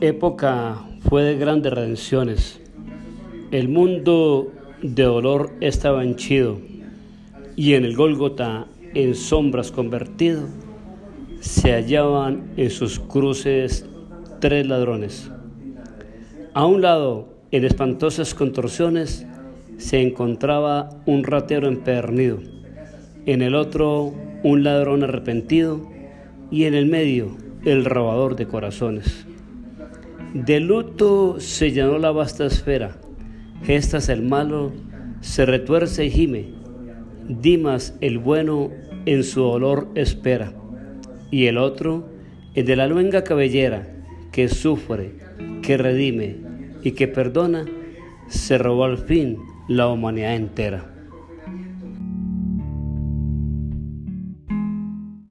época fue de grandes redenciones. El mundo de dolor estaba henchido y en el Gólgota, en sombras convertido, se hallaban en sus cruces tres ladrones. A un lado, en espantosas contorsiones, se encontraba un ratero empernido, en el otro un ladrón arrepentido y en el medio el robador de corazones. De luto se llenó la vasta esfera, gestas el malo, se retuerce y gime, Dimas el bueno en su dolor espera, y el otro, el de la luenga cabellera, que sufre, que redime y que perdona, se robó al fin la humanidad entera.